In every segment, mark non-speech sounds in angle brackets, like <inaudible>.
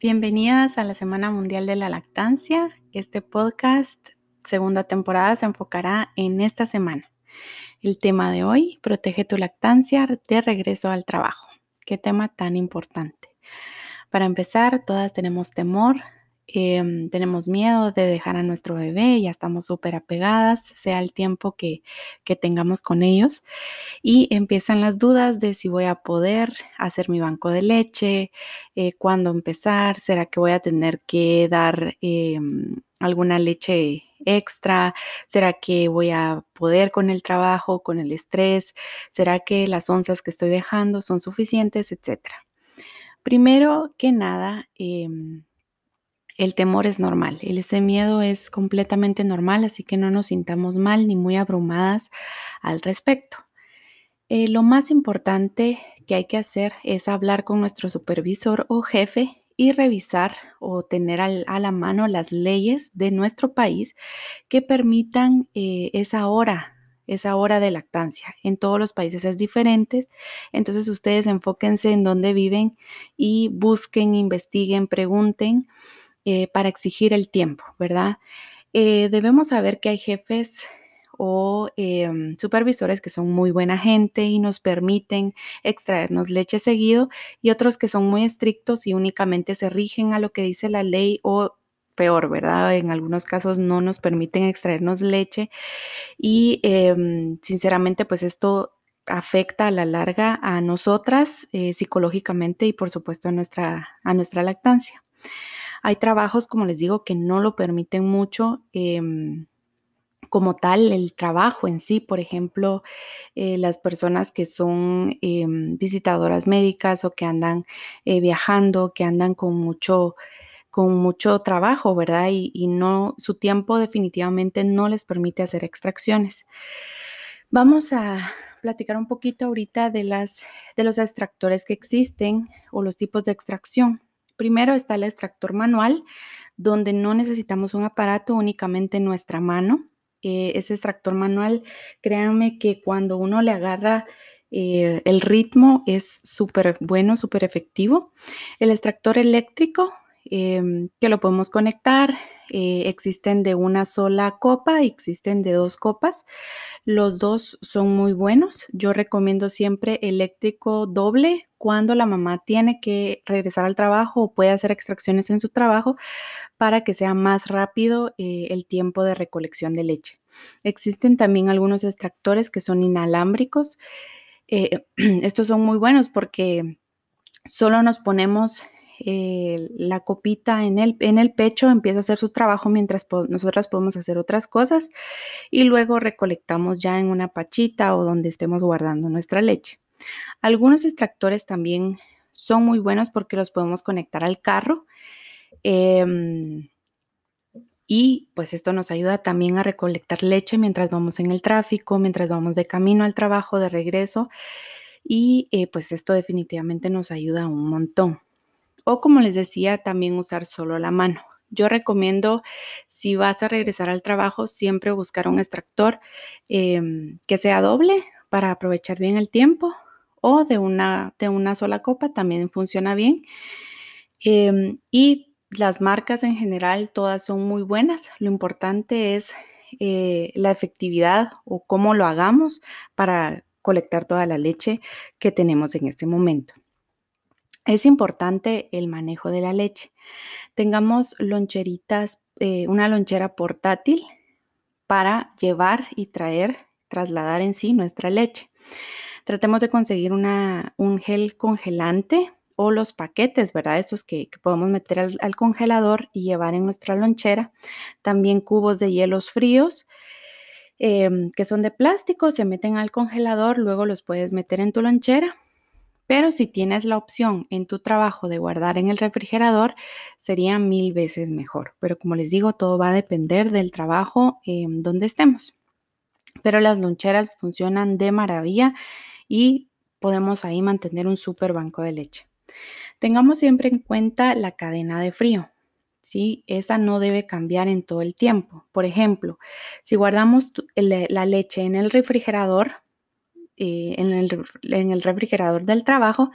Bienvenidas a la Semana Mundial de la Lactancia. Este podcast, segunda temporada, se enfocará en esta semana. El tema de hoy, protege tu lactancia de regreso al trabajo. Qué tema tan importante. Para empezar, todas tenemos temor Em, tenemos miedo de dejar a nuestro bebé, ya estamos súper apegadas, sea el tiempo que, tengamos con ellos, y empiezan las dudas de si voy a poder hacer mi banco de leche, eh, cuándo empezar, será que voy a tener que dar em, alguna leche extra? ¿Será que voy a poder con el trabajo, con el estrés? ¿Será que las onzas que estoy dejando son suficientes, etcétera? Primero que nada, em, el temor es normal, ese miedo es completamente normal, así que no nos sintamos mal ni muy abrumadas al respecto. Eh, lo más importante que hay que hacer es hablar con nuestro supervisor o jefe y revisar o tener a la mano las leyes de nuestro país que permitan eh, esa hora, esa hora de lactancia. En todos los países es diferente, entonces ustedes enfóquense en dónde viven y busquen, investiguen, pregunten eh, para exigir el tiempo, ¿verdad? Eh, debemos saber que hay jefes o em, supervisores que son muy buena gente y nos permiten extraernos leche seguido y otros que son muy estrictos y únicamente se rigen a lo que dice la ley o peor, ¿verdad? En algunos casos no nos permiten extraernos leche y em, sinceramente pues esto afecta a la larga a nosotras eh, psicológicamente y por supuesto nuestra, a nuestra lactancia. Hay trabajos, como les digo, que no lo permiten mucho. Em, como tal, el trabajo en sí, por ejemplo, eh, las personas que son em, visitadoras médicas o que andan eh, viajando, que andan con mucho, con mucho trabajo, ¿verdad? Y, y, no, su tiempo definitivamente no les permite hacer extracciones. Vamos a platicar un poquito ahorita de, las, de los extractores que existen o los tipos de extracción. Primero está el extractor manual, donde no necesitamos un aparato, únicamente nuestra mano. Eh, ese extractor manual, créanme que cuando uno le agarra eh, el ritmo es súper bueno, súper efectivo. El extractor eléctrico, em, que lo podemos conectar, eh, existen de una sola copa, existen de dos copas. Los dos son muy buenos. Yo recomiendo siempre eléctrico doble cuando la mamá tiene que regresar al trabajo o puede hacer extracciones en su trabajo para que sea más rápido eh, el tiempo de recolección de leche. Existen también algunos extractores que son inalámbricos. Eh, <clears throat> estos son muy buenos porque solo nos ponemos eh, la copita en el, en el pecho, empieza a hacer su trabajo mientras nosotras podemos hacer otras cosas y luego recolectamos ya en una pachita o donde estemos guardando nuestra leche. Algunos extractores también son muy buenos porque los podemos conectar al carro. Em, y pues esto nos ayuda también a recolectar leche mientras vamos en el tráfico, mientras vamos de camino al trabajo, de regreso. Y eh, pues esto definitivamente nos ayuda un montón. O como les decía, también usar solo la mano. Yo recomiendo, si vas a regresar al trabajo, siempre buscar un extractor em, que sea doble para aprovechar bien el tiempo o de una, de una sola copa también funciona bien. Em, y las marcas en general todas son muy buenas. Lo importante es eh, la efectividad o cómo lo hagamos para colectar toda la leche que tenemos en este momento. Es importante el manejo de la leche. Tengamos loncheritas, eh, una lonchera portátil para llevar y traer, trasladar en sí nuestra leche. Tratemos de conseguir un gel congelante o los paquetes, ¿verdad? Estos que, podemos meter al, congelador y llevar en nuestra lonchera. También cubos de hielos fríos. Em, que son de plástico, se meten al congelador, luego los puedes meter en tu lonchera. Pero si tienes la opción en tu trabajo de guardar en el refrigerador, sería mil veces mejor. Pero como les digo, todo va a depender del trabajo em, donde estemos. Pero las loncheras funcionan de maravilla y podemos ahí mantener un súper banco de leche. Tengamos siempre en cuenta la cadena de frío. ¿sí? Esa no debe cambiar en todo el tiempo. Por ejemplo, si guardamos la leche en el refrigerador, eh, en, el, refrigerador del trabajo,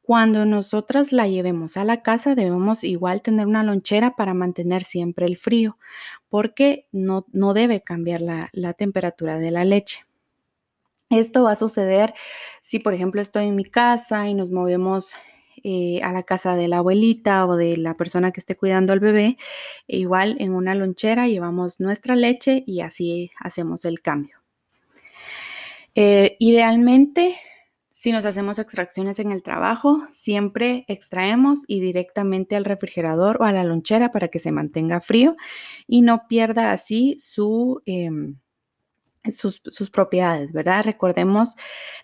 cuando nosotras la llevemos a la casa debemos igual tener una lonchera para mantener siempre el frío, porque no, no debe cambiar la, la temperatura de la leche. Esto va a suceder si, por ejemplo, estoy en mi casa y nos movemos eh, a la casa de la abuelita o de la persona que esté cuidando al bebé. E igual en una lonchera llevamos nuestra leche y así hacemos el cambio. Eh, idealmente, si nos hacemos extracciones en el trabajo, siempre extraemos y directamente al refrigerador o a la lonchera para que se mantenga frío y no pierda así su... Em, sus, propiedades, ¿verdad? Recordemos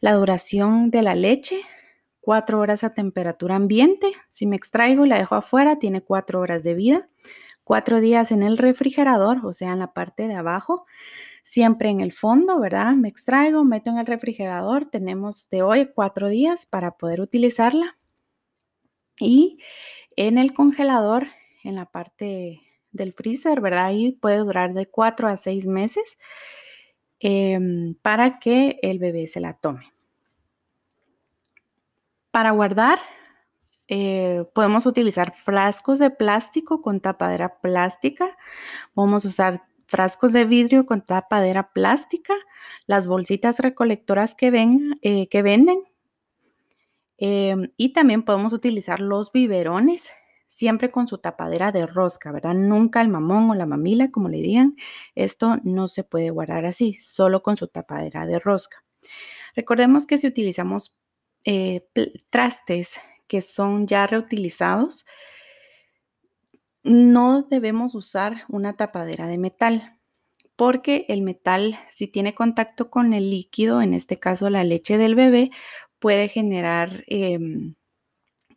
la duración de la leche, cuatro horas a temperatura ambiente. Si me extraigo y la dejo afuera, tiene cuatro horas de vida. Cuatro días en el refrigerador, o sea, en la parte de abajo. Siempre en el fondo, ¿verdad? Me extraigo, meto en el refrigerador. Tenemos de hoy cuatro días para poder utilizarla. Y en el congelador, en la parte del freezer, ¿verdad? Ahí puede durar de cuatro a seis meses em, para que el bebé se la tome. Para guardar, eh, podemos utilizar frascos de plástico con tapadera plástica. Podemos usar frascos de vidrio con tapadera plástica, las bolsitas recolectoras que, eh, venden. Em, y también podemos utilizar los biberones, siempre con su tapadera de rosca, ¿verdad? Nunca el mamón o la mamila, como le digan. Esto no se puede guardar así, solo con su tapadera de rosca. Recordemos que si utilizamos eh, trastes que son ya reutilizados, no debemos usar una tapadera de metal, porque el metal, si tiene contacto con el líquido, en este caso la leche del bebé, puede generar em,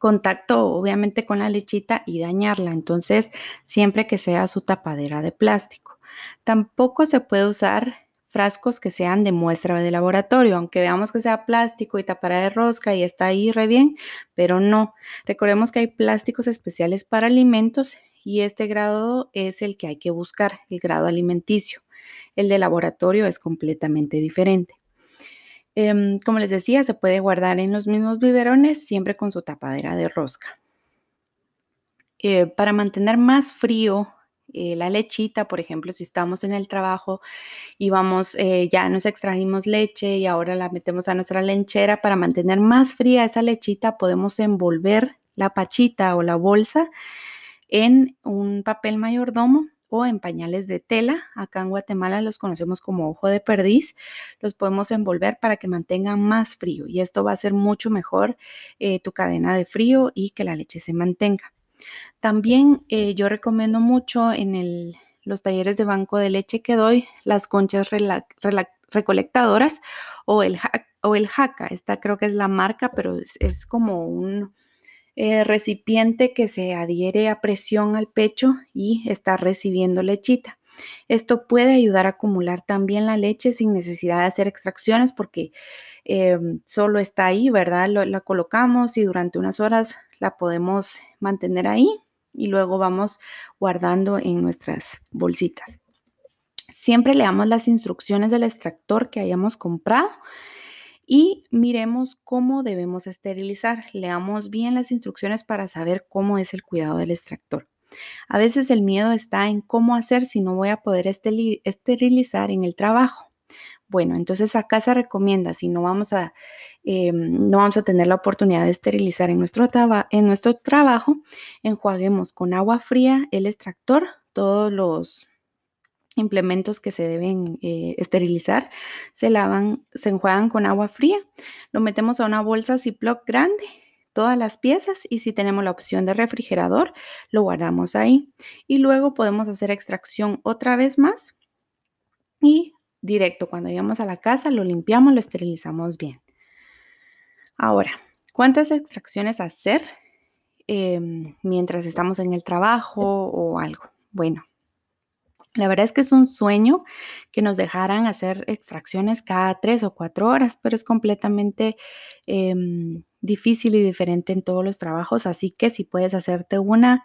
contacto obviamente con la lechita y dañarla. Entonces, siempre que sea su tapadera de plástico. Tampoco se puede usar frascos que sean de muestra de laboratorio, aunque veamos que sea plástico y tapara de rosca y está ahí re bien, pero no. Recordemos que hay plásticos especiales para alimentos y este grado es el que hay que buscar, el grado alimenticio. El de laboratorio es completamente diferente. Em, como les decía, se puede guardar en los mismos biberones siempre con su tapadera de rosca. Eh, para mantener más frío eh, la lechita, por ejemplo, si estamos en el trabajo y vamos, eh, ya nos extrajimos leche y ahora la metemos a nuestra lenchera para mantener más fría esa lechita, podemos envolver la pachita o la bolsa en un papel mayordomo en pañales de tela. Acá en Guatemala los conocemos como ojo de perdiz. Los podemos envolver para que mantengan más frío y esto va a ser mucho mejor eh, tu cadena de frío y que la leche se mantenga. También eh, yo recomiendo mucho en los talleres de banco de leche que doy las conchas recolectadoras o el, o el jaca. Esta creo que es la marca, pero es, como un eh, recipiente que se adhiere a presión al pecho y está recibiendo lechita. Esto puede ayudar a acumular también la leche sin necesidad de hacer extracciones porque em, solo está ahí, ¿verdad? la colocamos y durante unas horas la podemos mantener ahí y luego vamos guardando en nuestras bolsitas. Siempre leamos las instrucciones del extractor que hayamos comprado y miremos cómo debemos esterilizar. Leamos bien las instrucciones para saber cómo es el cuidado del extractor. A veces el miedo está en cómo hacer si no voy a poder esterilizar en el trabajo. Bueno, entonces acá se recomienda, si no vamos a, em, no vamos a tener la oportunidad de esterilizar en nuestro, en nuestro trabajo, enjuaguemos con agua fría el extractor, todos los implementos que se deben eh, esterilizar se lavan, se enjuagan con agua fría, lo metemos a una bolsa Ziploc grande, todas las piezas y si tenemos la opción de refrigerador, lo guardamos ahí y luego podemos hacer extracción otra vez más y directo. Cuando llegamos a la casa, lo limpiamos, lo esterilizamos bien. Ahora, ¿cuántas extracciones hacer em, mientras estamos en el trabajo o algo? Bueno, la verdad es que es un sueño que nos dejaran hacer extracciones cada tres o cuatro horas, pero es completamente em, difícil y diferente en todos los trabajos, así que si puedes hacerte una,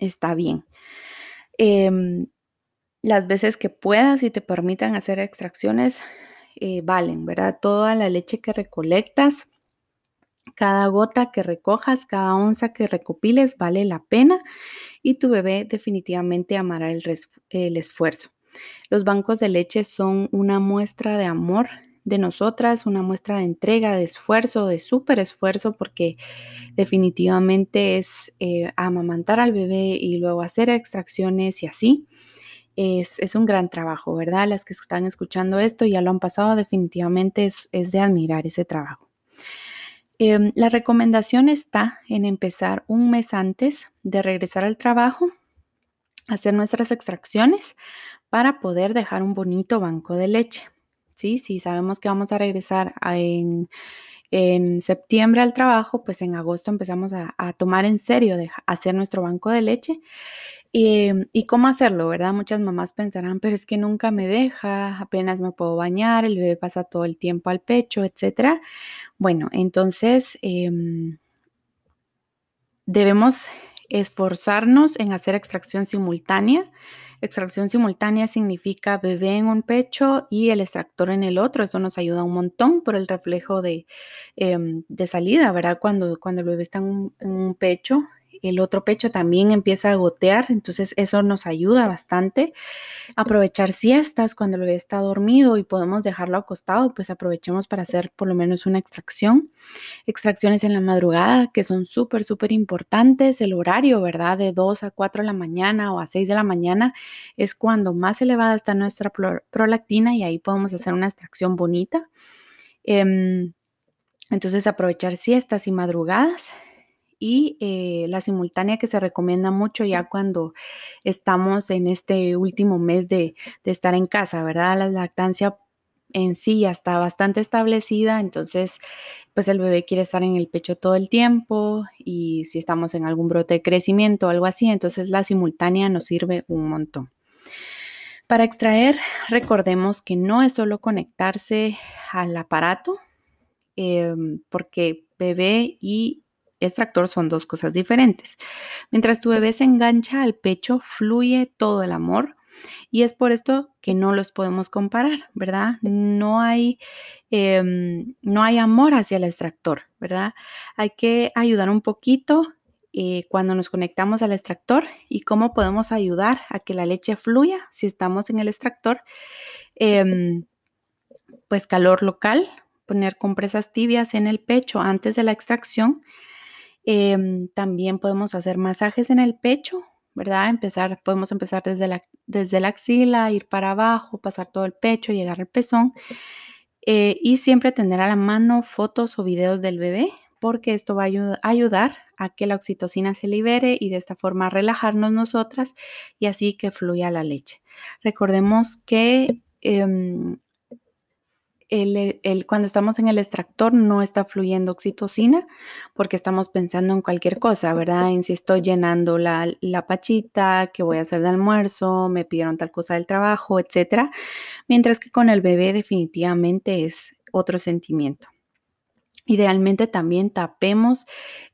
está bien. Em, las veces que puedas y te permitan hacer extracciones, eh, valen, ¿verdad? Toda la leche que recolectas, cada gota que recojas, cada onza que recopiles vale la pena y tu bebé definitivamente amará el, esfuerzo. Los bancos de leche son una muestra de amor de nosotras, una muestra de entrega, de esfuerzo, de súper esfuerzo, porque definitivamente es eh, amamantar al bebé y luego hacer extracciones y así. Es, es, un gran trabajo, ¿verdad? Las que están escuchando esto ya lo han pasado, definitivamente es, es de admirar ese trabajo. Em, la recomendación está en empezar un mes antes de regresar al trabajo, hacer nuestras extracciones para poder dejar un bonito banco de leche. ¿sí? Si sabemos que vamos a regresar en, septiembre al trabajo, pues en agosto empezamos a, tomar en serio de hacer nuestro banco de leche. Y, cómo hacerlo, ¿verdad? Muchas mamás pensarán, pero es que nunca me deja, apenas me puedo bañar, el bebé pasa todo el tiempo al pecho, etc. Bueno, entonces em, debemos esforzarnos en hacer extracción simultánea Extracción simultánea significa bebé en un pecho y el extractor en el otro. Eso nos ayuda un montón por el reflejo de, em, salida, ¿verdad? Cuando, cuando el bebé está en un pecho, el otro pecho también empieza a gotear, entonces eso nos ayuda bastante. Aprovechar siestas cuando el bebé está dormido y podemos dejarlo acostado, pues aprovechemos para hacer por lo menos una extracción. Extracciones en la madrugada que son súper, súper importantes. El horario, ¿verdad? De 2 a 4 de la mañana o a 6 de la mañana es cuando más elevada está nuestra prolactina y ahí podemos hacer una extracción bonita. Em, entonces aprovechar siestas y madrugadas y eh, la simultánea que se recomienda mucho ya cuando estamos en este último mes de, estar en casa, ¿verdad? La lactancia en sí ya está bastante establecida, entonces pues el bebé quiere estar en el pecho todo el tiempo y si estamos en algún brote de crecimiento o algo así, entonces la simultánea nos sirve un montón. Para extraer, recordemos que no es solo conectarse al aparato, em, porque bebé y extractor son dos cosas diferentes. Mientras tu bebé se engancha al pecho, fluye todo el amor. Y es por esto que no los podemos comparar, ¿verdad? No hay, em, no hay amor hacia el extractor, ¿verdad? Hay que ayudar un poquito eh, cuando nos conectamos al extractor y cómo podemos ayudar a que la leche fluya si estamos en el extractor. Em, pues calor local, poner compresas tibias en el pecho antes de la extracción Em, también podemos hacer masajes en el pecho, ¿verdad? Empezar, podemos empezar desde la, desde la axila, ir para abajo, pasar todo el pecho, llegar al pezón. Eh, y siempre tener a la mano fotos o videos del bebé, porque esto va a ayudar a que la oxitocina se libere y de esta forma relajarnos nosotras y así que fluya la leche. Recordemos que em, el, cuando estamos en el extractor no está fluyendo oxitocina porque estamos pensando en cualquier cosa, ¿verdad? En si estoy llenando la, la pachita, qué voy a hacer de almuerzo, me pidieron tal cosa del trabajo, etcétera. Mientras que con el bebé definitivamente es otro sentimiento. Idealmente también tapemos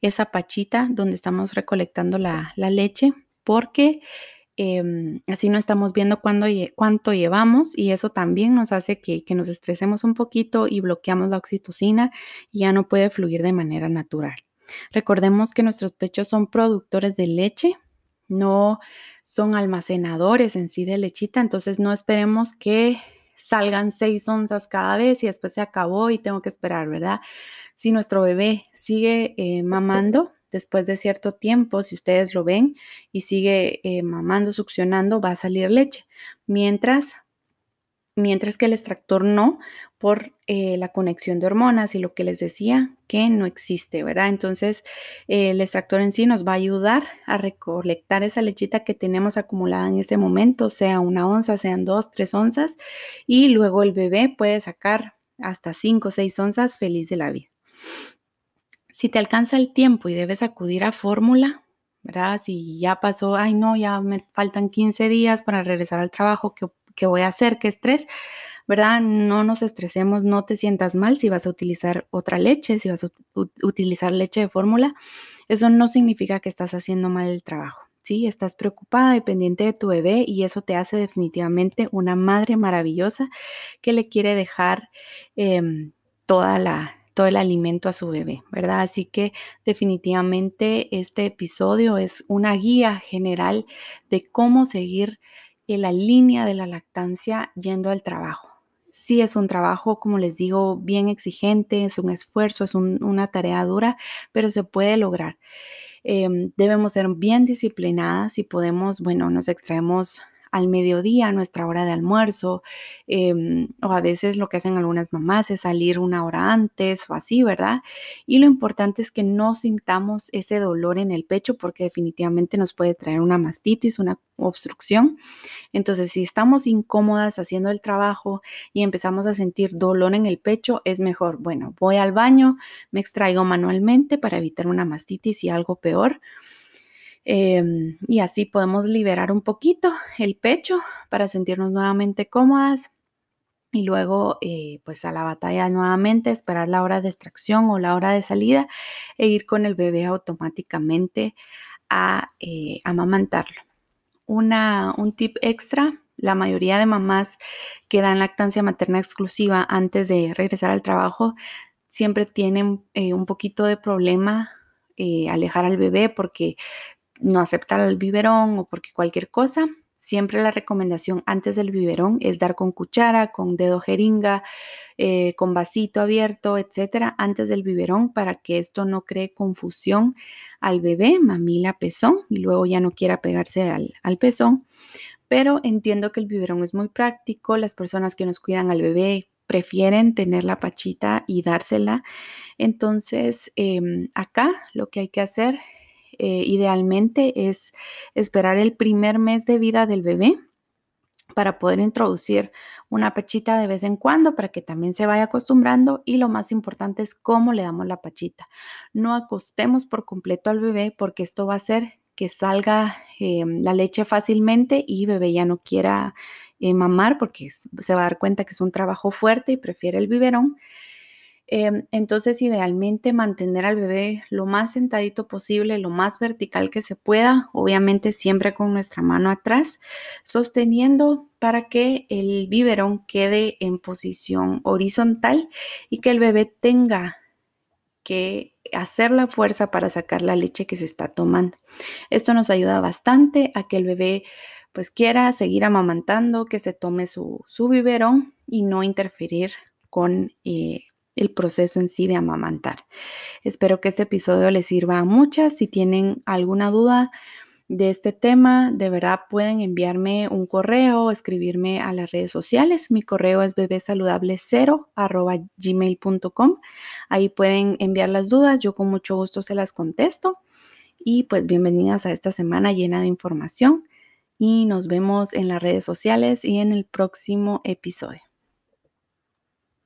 esa pachita donde estamos recolectando la, la leche porque Em, así no estamos viendo cuánto llevamos y eso también nos hace que, nos estresemos un poquito y bloqueamos la oxitocina y ya no puede fluir de manera natural. Recordemos que nuestros pechos son productores de leche, no son almacenadores en sí de lechita, entonces no esperemos que salgan seis onzas cada vez y después se acabó y tengo que esperar, ¿verdad? Si nuestro bebé sigue eh, mamando, después de cierto tiempo, si ustedes lo ven y sigue eh, mamando, succionando, va a salir leche. Mientras, mientras que el extractor no, por eh, la conexión de hormonas y lo que les decía, que no existe, ¿verdad? Entonces, el extractor en sí nos va a ayudar a recolectar esa lechita que tenemos acumulada en ese momento, sea una onza, sean dos, tres onzas, y luego el bebé puede sacar hasta cinco o seis onzas feliz de la vida. Si te alcanza el tiempo y debes acudir a fórmula, ¿verdad? Si ya pasó, ay no, ya me faltan 15 días para regresar al trabajo, ¿qué, voy a hacer? ¿Qué estrés? ¿Verdad? No nos estresemos, no te sientas mal si vas a utilizar otra leche, si vas a utilizar leche de fórmula. Eso no significa que estás haciendo mal el trabajo. ¿sí? Estás preocupada y pendiente de tu bebé y eso te hace definitivamente una madre maravillosa que le quiere dejar em, toda la, todo el alimento a su bebé, ¿verdad? Así que definitivamente este episodio es una guía general de cómo seguir en la línea de la lactancia yendo al trabajo. Sí es un trabajo, como les digo, bien exigente, es un esfuerzo, es una tarea dura, pero se puede lograr. Em, debemos ser bien disciplinadas y podemos, bueno, nos extraemos al mediodía, nuestra hora de almuerzo, em, o a veces lo que hacen algunas mamás es salir una hora antes o así, ¿verdad? Y lo importante es que no sintamos ese dolor en el pecho porque definitivamente nos puede traer una mastitis, una obstrucción. Entonces, si estamos incómodas haciendo el trabajo y empezamos a sentir dolor en el pecho, es mejor, bueno, voy al baño, me extraigo manualmente para evitar una mastitis y algo peor. Em, y así podemos liberar un poquito el pecho para sentirnos nuevamente cómodas y luego pues pues a la batalla nuevamente, esperar la hora de extracción o la hora de salida e ir con el bebé automáticamente a eh, amamantarlo. Una, un tip extra, la mayoría de mamás que dan lactancia materna exclusiva antes de regresar al trabajo siempre tienen eh, un poquito de problema eh, alejar al bebé porque no aceptar el biberón o porque cualquier cosa, siempre la recomendación antes del biberón es dar con cuchara, con dedo jeringa, eh, con vasito abierto, etcétera, antes del biberón para que esto no cree confusión al bebé, mamila, pezón, y luego ya no quiera pegarse al, al pezón. Pero entiendo que el biberón es muy práctico, las personas que nos cuidan al bebé prefieren tener la pachita y dársela. Entonces, em, acá lo que hay que hacer eh, idealmente es esperar el primer mes de vida del bebé para poder introducir una pachita de vez en cuando para que también se vaya acostumbrando y lo más importante es cómo le damos la pachita. No acostemos por completo al bebé porque esto va a hacer que salga em, la leche fácilmente y bebé ya no quiera eh, mamar porque se va a dar cuenta que es un trabajo fuerte y prefiere el biberón. Em, entonces, idealmente mantener al bebé lo más sentadito posible, lo más vertical que se pueda, obviamente siempre con nuestra mano atrás, sosteniendo para que el biberón quede en posición horizontal y que el bebé tenga que hacer la fuerza para sacar la leche que se está tomando. Esto nos ayuda bastante a que el bebé pues quiera seguir amamantando, que se tome su, biberón y no interferir con eh, el proceso en sí de amamantar. Espero que este episodio les sirva a muchas. Si tienen alguna duda de este tema, de verdad pueden enviarme un correo o escribirme a las redes sociales. Mi correo es bebesaludable0 Ahí pueden enviar las dudas, yo con mucho gusto se las contesto. Y pues bienvenidas a esta semana llena de información y nos vemos en las redes sociales y en el próximo episodio.